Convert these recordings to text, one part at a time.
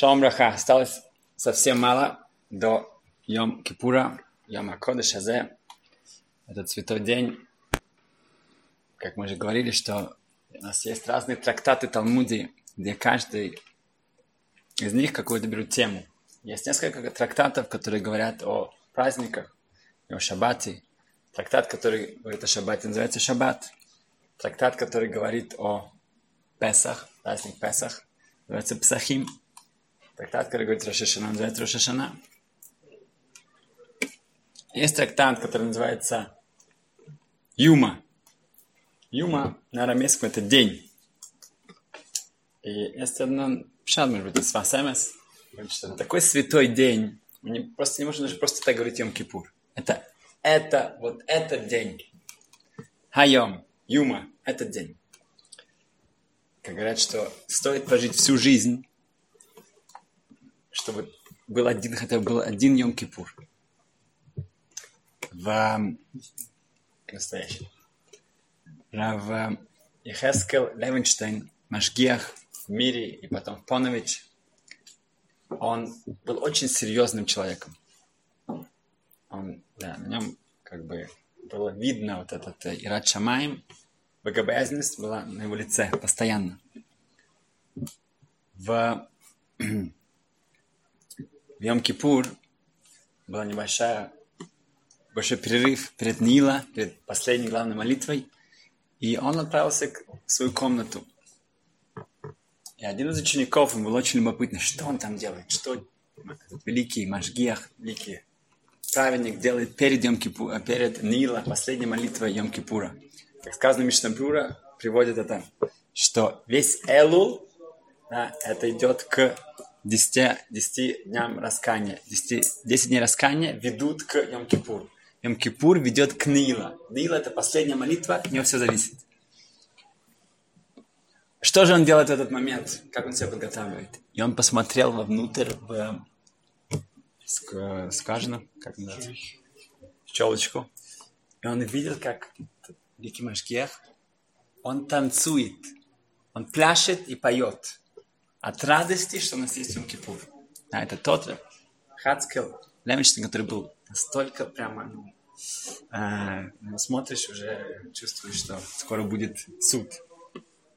Шалом Браха. Осталось совсем мало до Йом Кипура, Йом Акода Шазе. Этот святой день, как мы уже говорили, что у нас есть разные трактаты Талмуди, где каждый из них какую-то берут тему. Есть несколько трактатов, которые говорят о праздниках, о шаббате. Трактат, который говорит о шаббате, называется шаббат. Трактат, который говорит о Песах, праздник Песах, называется Псахим. Трактат, который говорит Рошашана, называется Рошашана. Есть трактат, который называется Юма. Юма на арамейском это день. И есть одно шад, может быть, из Васемес. Что такой святой день. Мы просто не можем даже просто так говорить Йом Кипур. Это, это, вот этот день. Хайом, Юма, этот день. Как говорят, что стоит прожить всю жизнь чтобы был один, хотя бы был один Йом Кипур. В настоящем. Рав Ехескел Левенштейн, Машгиах в мире и потом Понович, он был очень серьезным человеком. Он, да, на нем как бы было видно вот этот э, Ират Шамаем, богобоязненность была на его лице постоянно. В в Йом-Кипур была небольшая, большой перерыв перед Нила, перед последней главной молитвой, и он отправился в свою комнату. И один из учеников, ему было очень любопытно, что он там делает, что великий Машгиах, великий праведник делает перед, Йом -Кипу, перед Нила, последней молитвой Йом-Кипура. Как сказано Мишнабюра, приводит это, что весь Элул, да, это идет к 10, 10 дням раскаяния, 10, 10 дней раскаяния ведут к Йом-Кипуру. Йом-Кипур ведет к Нила. Нила – это последняя молитва, от нее все зависит. Что же он делает в этот момент? Как он себя подготавливает? И он посмотрел вовнутрь в скважину, как называется, щелочку. И он видел, как Великий Машгех, он танцует, он пляшет и поет от радости, что у нас есть Йом Кипур. А это тот Хацкел Лемишин, который был настолько прямо, ну, э, смотришь, уже чувствуешь, что скоро будет суд.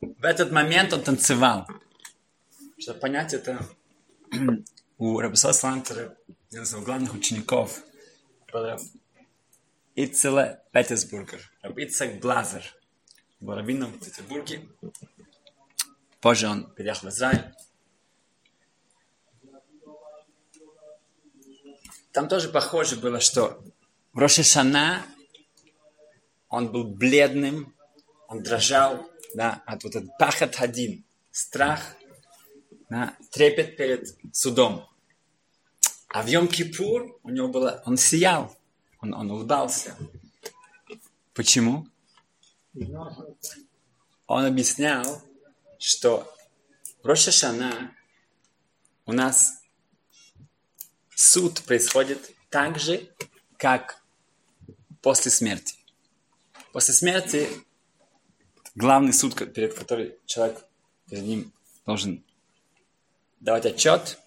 В этот момент он танцевал. Чтобы понять это, у Рабиса Слантера, один из главных учеников, Ицела Петербургер, Ицек Блазер, был раввином в Петербурге, Позже он переехал в Израиль. Там тоже похоже было, что в Рошишана он был бледным, он дрожал да, от вот этот пахат хадим, страх, да, трепет перед судом. А в Йом-Кипур у него было, он сиял, он, он улыбался. Почему? Он объяснял, что в Рошашана у нас суд происходит так же, как после смерти. После смерти главный суд, перед которым человек перед ним должен давать отчет,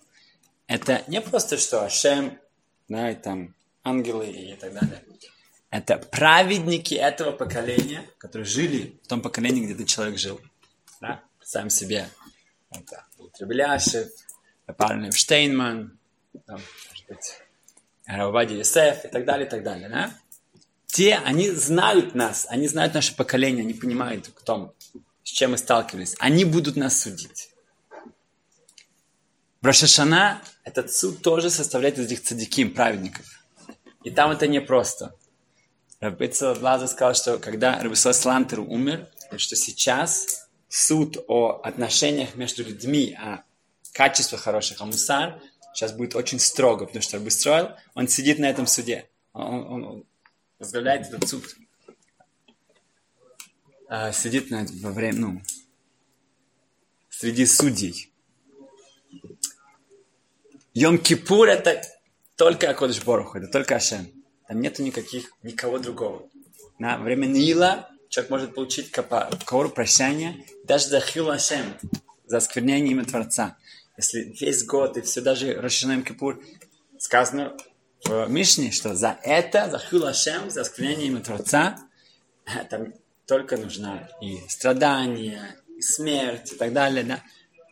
это не просто что Ашем, да, и там ангелы и так далее. Это праведники этого поколения, которые жили в том поколении, где этот человек жил. Да? Сам себе. Это Требеляшев, Павел Штейнман, там, может быть, Равади Юсеф и так далее, и так далее. Да? Те, они знают нас, они знают наше поколение, они понимают в том, с чем мы сталкивались. Они будут нас судить. В Рошашана этот суд тоже составляет из этих цадиким, праведников. И там это непросто. Рабица Лаза сказал, что когда Рабисла Слантер умер, что сейчас суд о отношениях между людьми, о качествах хороших, о мусар, сейчас будет очень строго, потому что Рабыстроил, он сидит на этом суде. Он, он, он возглавляет этот суд. А, сидит на, во время, ну, среди судей. Йом-Кипур это только Акодыш Боруху, это только Ашем. Там нету никаких, никого другого. На время Нила человек может получить капору, прощение, даже за хилашем, за осквернение имя Творца. если весь год и все даже Рошашанаем Кипур, сказано в Мишне, что за это, за Хилашем, за осквернение имя Творца, там только нужна и страдания, и смерть, и так далее, да.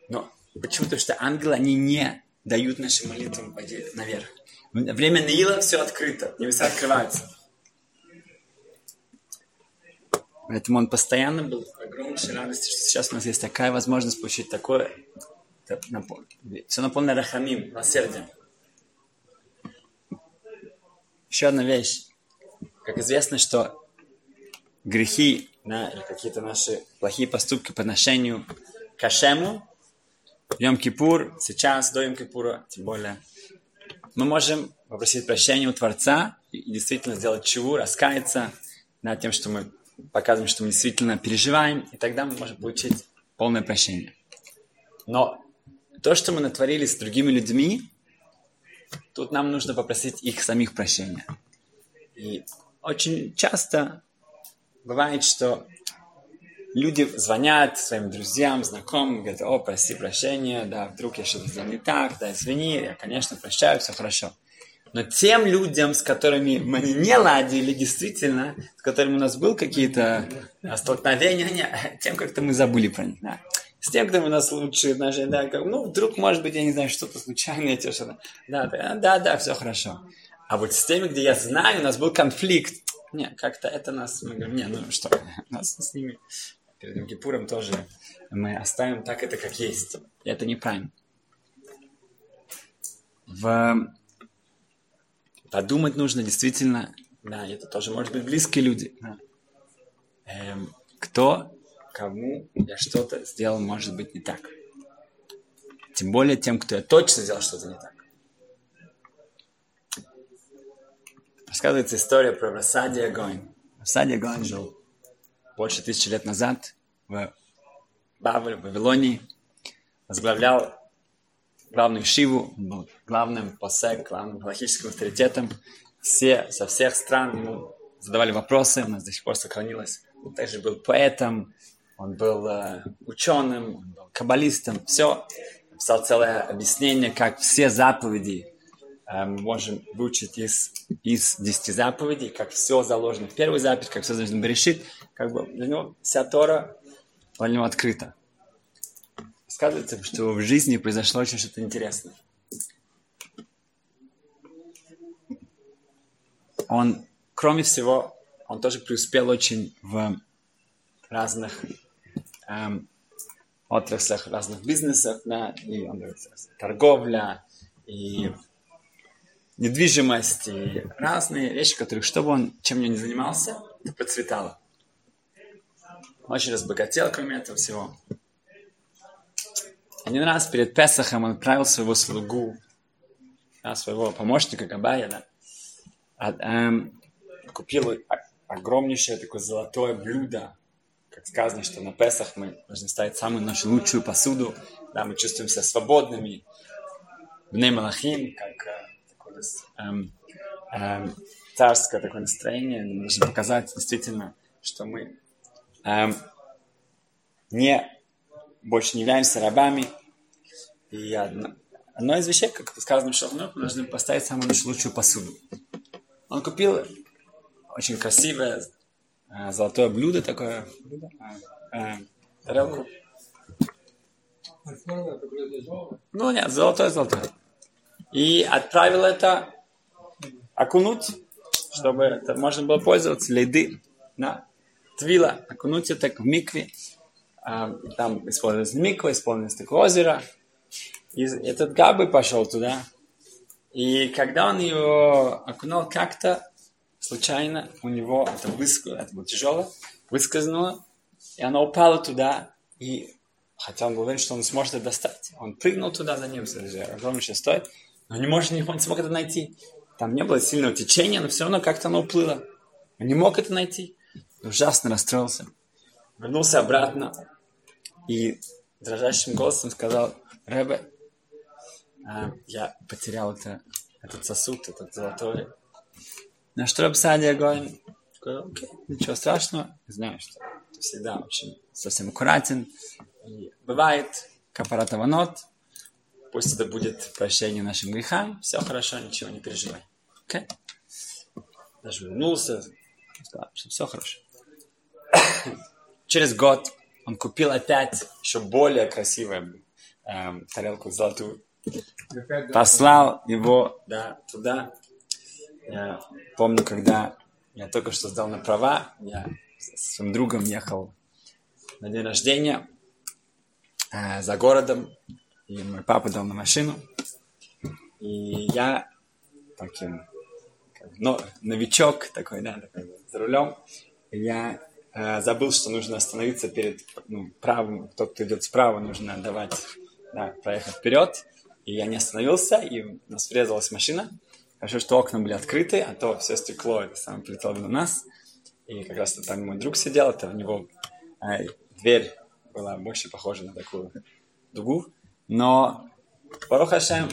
Но почему? Потому что ангелы, они не дают нашим молитвам наверх. Время Наила все открыто, небеса открываются. Поэтому он постоянно был в огромнейшей радости, что сейчас у нас есть такая возможность получить такое, все наполнено рахамим, милосердием. Еще одна вещь. Как известно, что грехи да, или какие-то наши плохие поступки по отношению к Ашему, Йом-Кипур, сейчас, до Йом-Кипура, тем более, мы можем попросить прощения у Творца и действительно сделать чего, раскаяться над тем, что мы показываем, что мы действительно переживаем, и тогда мы можем получить полное прощение. Но то, что мы натворили с другими людьми, тут нам нужно попросить их самих прощения. И очень часто бывает, что люди звонят своим друзьям, знакомым, говорят, о, проси прощения, да, вдруг я что-то сделал не так, да, извини, я, конечно, прощаю, все хорошо. Но тем людям, с которыми мы не ладили действительно, с которыми у нас был какие-то столкновения, не, тем как-то мы забыли про них. Да. С тем, кто у нас лучшие отношения, да, как, ну, вдруг, может быть, я не знаю, что-то случайное, что-то, да, да, да, да, все хорошо. А вот с теми, где я знаю, у нас был конфликт, не, как-то это нас, мы говорим, не, ну что, нас с ними перед Кипуром тоже мы оставим так это, как есть. И это неправильно. В Подумать нужно действительно, да, это тоже может быть близкие люди. Да. Эм, кто, кому я что-то сделал, может быть, не так. Тем более тем, кто я точно сделал что-то не так. Рассказывается история про Расадия Гойн. Расадия Гойн жил больше тысячи лет назад в Бавле, в Вавилонии. Возглавлял главную Шиву, был главным посек, главным галактическим авторитетом. Все, со всех стран ему задавали вопросы, у нас до сих пор сохранилось. Он также был поэтом, он был э, ученым, он был каббалистом, все. Написал целое объяснение, как все заповеди э, можем выучить из, из десяти заповедей, как все заложено в первую заповедь, как все заложено в Берешит, как бы для него вся Тора для него открыта. Сказывается, что в жизни произошло очень что-то интересное. Он, кроме всего, он тоже преуспел очень в разных эм, отраслях, разных бизнесах, да, и он, торговля, и недвижимость, и разные вещи, которые, что бы он, чем не занимался, процветало. Очень разбогател, кроме этого всего. Один раз перед Песахом он отправил своего слугу, своего помощника Габая, да, а, эм, купил огромнейшее такое золотое блюдо, как сказано, что на Песах мы должны ставить самую нашу лучшую посуду, да, мы чувствуем себя свободными, Бней Малахим, как э, такое эм, эм, царское такое настроение, мы должны показать действительно, что мы эм, не больше не являемся рабами. И одно, одно из вещей, как сказано в Шалнот, мы должны поставить самую лучшую посуду. Он купил очень красивое э, золотое блюдо такое, э, тарелку. Ну нет, золотое, золотое. И отправил это окунуть, чтобы это можно было пользоваться леды. Да. Твила, окунуть это в микве. А, там использовалась миква, использовалось такое озеро. И этот Габи пошел туда. И когда он ее окунул как-то, случайно у него это выскользнуло, это было тяжело, выскользнуло, и она упала туда, и хотя он был уверен, что он сможет это достать. Он прыгнул туда за ним, огромнейшее стоит, но не, может, не смог это найти. Там не было сильного течения, но все равно как-то оно уплыло. Он не мог это найти. Ужасно расстроился. Вернулся обратно, и дрожащим голосом сказал, Рэбе, а, я потерял это, этот сосуд, этот золотой. На что Рабсадия Гоин сказал, окей, ничего страшного, знаю, что ты всегда очень совсем аккуратен. И бывает, капаратаванот, пусть это будет прощение нашим грехам, все хорошо, ничего не переживай. Okay? Даже вернулся, сказал, что все хорошо. Через год он купил опять еще более красивую эм, тарелку золотую. Послал его да, туда. Я помню, когда я только что сдал на права, я с своим другом ехал на день рождения э, за городом, и мой папа дал на машину. И я таким, как, но, новичок такой, да, такой, за рулем, и я э, забыл, что нужно остановиться перед ну, правым, тот, кто идет справа, нужно давать, да, проехать вперед. И я не остановился, и нас врезалась машина. Хорошо, что окна были открыты, а то все стекло, это самое прилетело на нас. И как раз там мой друг сидел, это у него э, дверь была больше похожа на такую дугу. Но, Барух Хашем,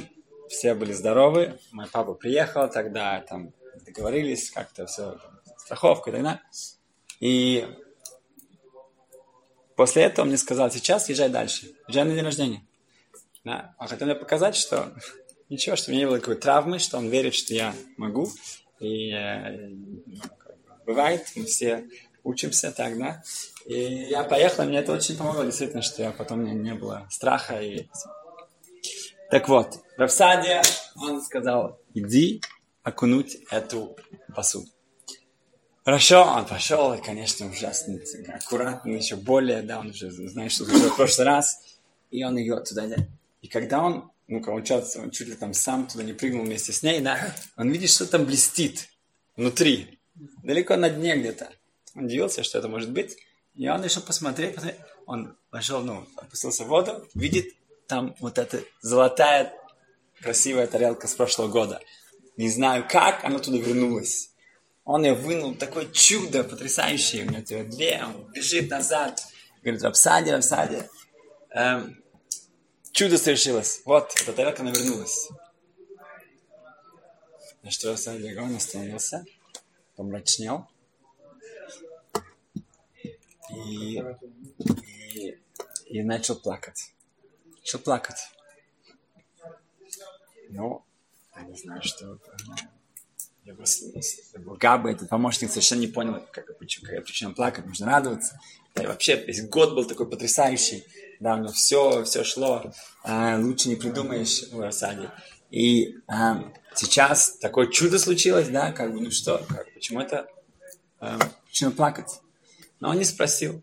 все были здоровы. Мой папа приехал тогда, там договорились, как-то все, страховка и так далее. И после этого он мне сказал, сейчас езжай дальше, езжай на день рождения. Да? Он хотел мне показать, что ничего, что у меня не было такой травмы, что он верит, что я могу. И э, бывает, мы все учимся так, да. И я поехал, мне это очень помогло, действительно, что я потом не, не было страха. И... Так вот, в Равсаде он сказал, иди окунуть эту посуду. Хорошо, он пошел, и, конечно, ужасно, аккуратно, еще более, да, он уже знает, что в прошлый раз, и он ее туда, и когда он ну, он чуть, он чуть ли там сам туда не прыгнул вместе с ней, да, он видит, что там блестит внутри, далеко на дне где-то. Он удивился, что это может быть, и он решил посмотреть, посмотреть. он пошел, ну, опустился в воду, видит там вот эта золотая красивая тарелка с прошлого года. Не знаю как, она туда вернулась. Он ее вынул, такое чудо потрясающее, у него две, он бежит назад, говорит, в обсаде, в обсаде. Эм, Чудо совершилось. Вот, эта тарелка навернулась. На что Садик он остановился, помрачнел. И, и, и начал плакать. Начал плакать. Ну, я не знаю, что его, его Габа, этот помощник, совершенно не понял, как, почему, какая причина плакать, нужно радоваться. И вообще, весь год был такой потрясающий да, у него все, все шло, а, лучше не придумаешь в Рассаде. И а, сейчас такое чудо случилось, да, как бы, ну что, как, почему это, а, почему плакать? Но он не спросил,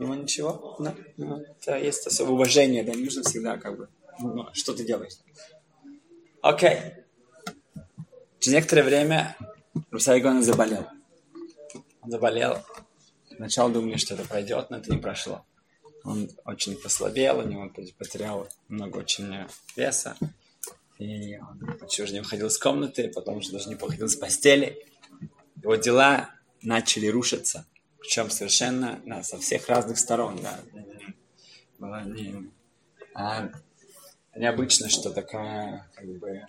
ему ничего, да, ну, это есть особое уважение, да, не нужно всегда, как бы, ну, ну что ты делаешь? Окей. Okay. Через некоторое время Русайгон заболел. Он заболел. Сначала думали, что это пройдет, но это не прошло он очень послабел, у него потерял много очень веса. И он почти уже не выходил из комнаты, потом уже даже не выходил с постели. Его дела начали рушиться. Причем совершенно да, со всех разных сторон. Да. Было не, а, необычно, что такая как бы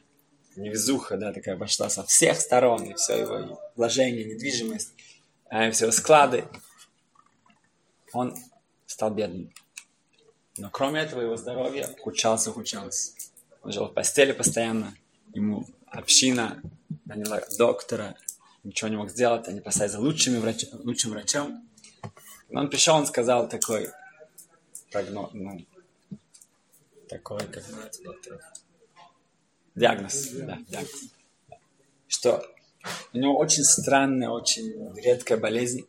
невезуха, да, такая пошла со всех сторон, и все его вложения, недвижимость, а, все склады. Он стал бедным. Но кроме этого его здоровье ухудшалось, ухудшалось. Он жил в постели постоянно, ему община наняла доктора, ничего не мог сделать, они послали за лучшими врач... лучшим врачом. Но он пришел, он сказал такой, прогноз, ну, такой, как диагноз, да, диагноз, что у него очень странная, очень редкая болезнь.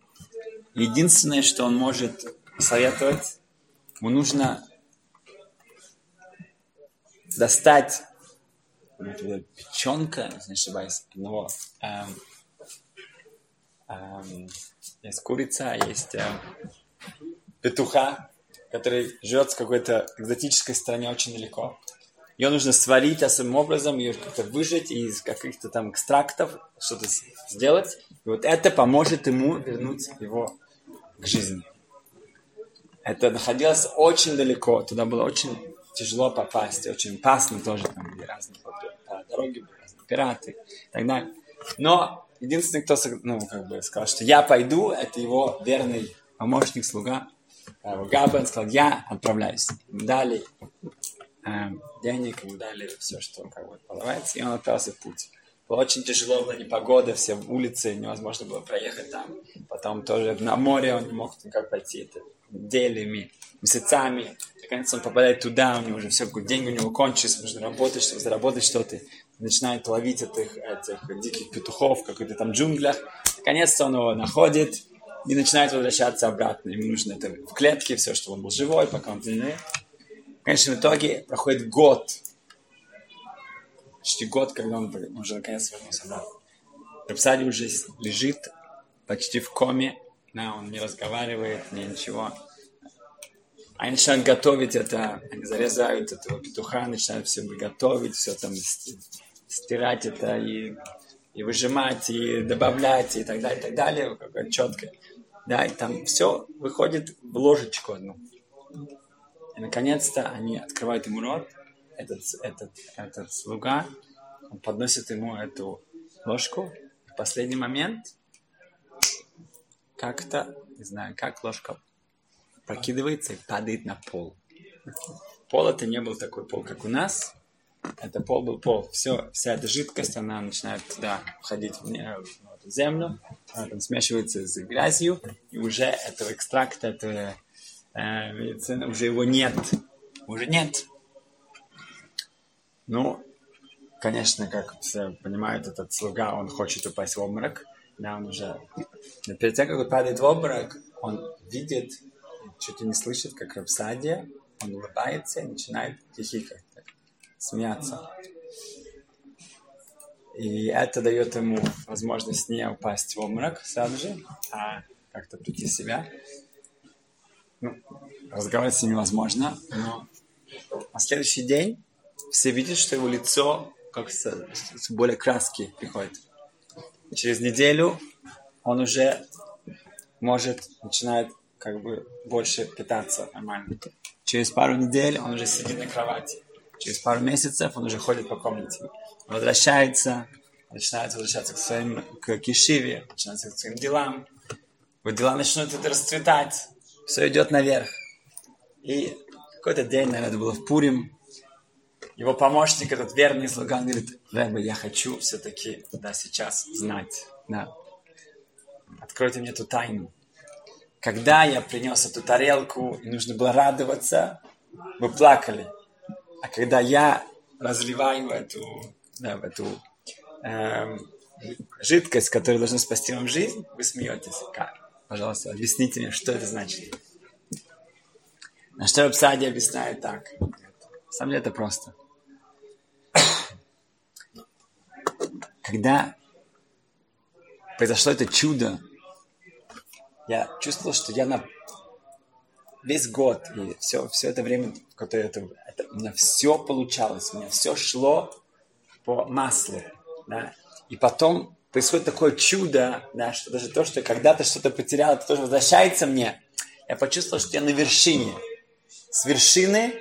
Единственное, что он может советовать, ему нужно достать печенка, если не ошибаюсь, одного эм, эм, есть курица, есть эм, петуха, который живет в какой-то экзотической стране очень далеко. Ее нужно сварить особым образом, ее как-то выжать из каких-то там экстрактов, что-то сделать. И вот это поможет ему вернуть его к жизни. Это находилось очень далеко, туда было очень тяжело попасть, очень опасно тоже, там были разные дороги, были разные пираты и так далее. Но единственный, кто ну, как бы сказал, что я пойду, это его верный помощник, слуга. Габа, он сказал, я отправляюсь. Дали э, денег, ему дали все, что как бы полагается, и он отправился в путь. Было очень тяжело, была непогода, все улицы, невозможно было проехать там. Потом тоже на море он не мог никак пойти. Это неделями, месяцами. Наконец он попадает туда, у него уже все, деньги у него кончились, нужно работать, чтобы заработать что-то. Начинает ловить этих, этих диких петухов в каких-то там джунглях. Наконец-то он его находит и начинает возвращаться обратно. Ему нужно это в клетке, все, чтобы он был живой, пока он длинный. В итоге проходит год. Почти год, когда он уже наконец вернулся обратно. Рапсади уже лежит почти в коме. Да, он не разговаривает, ни ничего. Они начинают готовить это, они зарезают этого петуха, начинают все готовить, все там стирать это и, и выжимать, и добавлять, и так далее, и так далее, четко. Да, и там все выходит в ложечку одну. И наконец-то они открывают ему рот, этот, этот, этот слуга, он подносит ему эту ложку. В последний момент как-то, не знаю, как ложка прокидывается и падает на пол. Пол это не был такой пол, как у нас. Это пол был пол. Все, вся эта жидкость, она начинает туда входить в, в землю, она там смешивается с грязью, и уже этого экстракта, этого медицины, уже его нет. Уже нет. Ну, конечно, как все понимают, этот слуга, он хочет упасть в обморок. Да, он уже... Но перед тем, как он падает в обморок, он видит чуть ли не слышит, как Рапсадия, он улыбается и начинает хихикать, смеяться. И это дает ему возможность не упасть в обморок сразу же, а как-то прийти в себя. Ну, разговаривать с ним невозможно, но на следующий день все видят, что его лицо как с, с более краски приходит. Через неделю он уже может, начинает как бы больше питаться нормально. Через пару недель он уже сидит на кровати. Через пару месяцев он уже ходит по комнате. Возвращается, начинает возвращаться к своим, к кишиве, начинается к своим делам. Вот дела начнут это расцветать. Все идет наверх. И какой-то день, наверное, это было в Пурим, его помощник, этот верный слуга, он говорит, Рэбе, я хочу все-таки, да, сейчас знать, да. Откройте мне эту тайну когда я принес эту тарелку, и нужно было радоваться, вы плакали. А когда я разливаю эту, да, эту эм, жидкость, которая должна спасти вам жизнь, вы смеетесь. Как? Пожалуйста, объясните мне, что это значит. На что Рапсади объясняет так. На самом деле это просто. Когда произошло это чудо, я чувствовал, что я на весь год и все, все это время, которое это, это, у меня все получалось, у меня все шло по маслу, да, и потом происходит такое чудо, да, что даже то, что когда-то что-то потерял, это тоже возвращается мне. Я почувствовал, что я на вершине. С вершины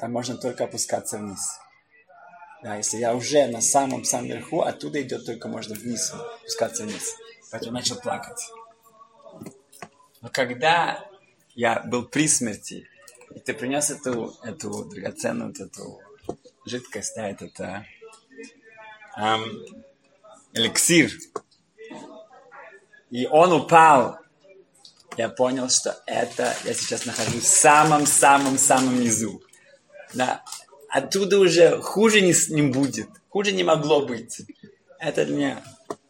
там можно только опускаться вниз. Да, если я уже на самом-самом верху, оттуда идет только можно вниз, опускаться вниз. Поэтому начал плакать. Но когда я был при смерти, и ты принес эту, эту драгоценную эту жидкость, да, этот а, эм, эликсир, и он упал, я понял, что это я сейчас нахожусь в самом-самом-самом низу. Да. Оттуда уже хуже не, не будет, хуже не могло быть. Это мне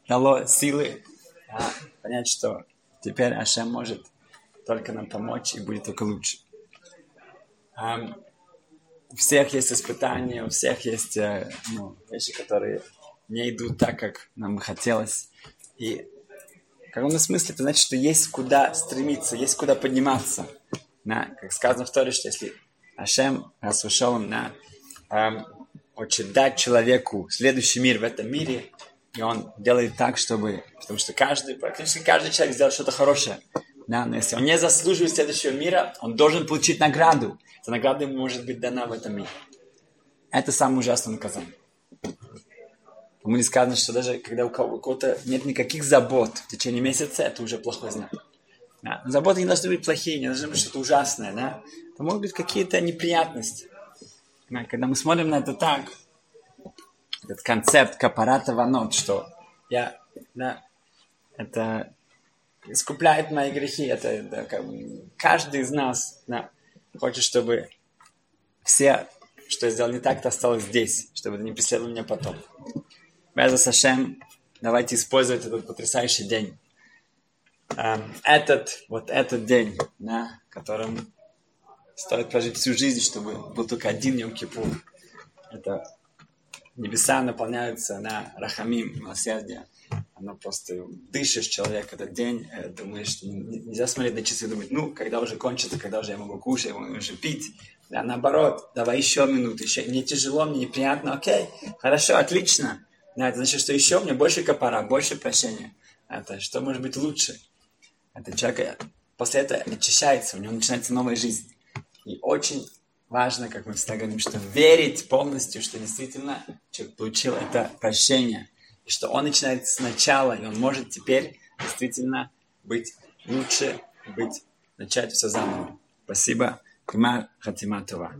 дало силы да, понять, что Теперь Ашем может только нам помочь и будет только лучше. Um, у всех есть испытания, у всех есть э, ну, вещи, которые не идут так, как нам бы хотелось. И в каком-то смысле это значит, что есть куда стремиться, есть куда подниматься. На, как сказано в Торе, что если Ашем, раз ушел на эм, хочет дать человеку следующий мир в этом мире, и он делает так, чтобы... Потому что каждый, практически каждый человек сделал что-то хорошее. Да, но если он не заслуживает следующего мира, он должен получить награду. Эта награда ему может быть дана в этом мире. Это самое ужасное наказание. Ему не сказано, что даже когда у кого-то нет никаких забот в течение месяца, это уже плохой знак. Да. Но заботы не должны быть плохие, не должны быть что-то ужасное. Да? Это могут быть какие-то неприятности. Когда мы смотрим на это так, этот концепт капарата ванот, что я, да, это искупляет мои грехи. Это, да, как, каждый из нас да, хочет, чтобы все, что я сделал не так, то осталось здесь, чтобы это не преследовало меня потом. Беза Сашем, давайте использовать этот потрясающий день. Эм, этот, вот этот день, да, которым стоит прожить всю жизнь, чтобы был только один Йом-Кипур. Это небеса наполняются на рахамим, милосердие. Оно просто дышишь человек этот день, э, думаешь, нельзя смотреть на часы и думать, ну, когда уже кончится, когда уже я могу кушать, я могу уже пить. Да, наоборот, давай еще минуту, еще. Мне тяжело, мне неприятно, окей, хорошо, отлично. Да, это значит, что еще мне больше копора, больше прощения. Это что может быть лучше? Это человек после этого очищается, у него начинается новая жизнь. И очень важно, как мы всегда говорим, что верить полностью, что действительно человек получил это прощение. И что он начинает сначала, и он может теперь действительно быть лучше, быть, начать все заново. Спасибо. Кумар Хатиматова.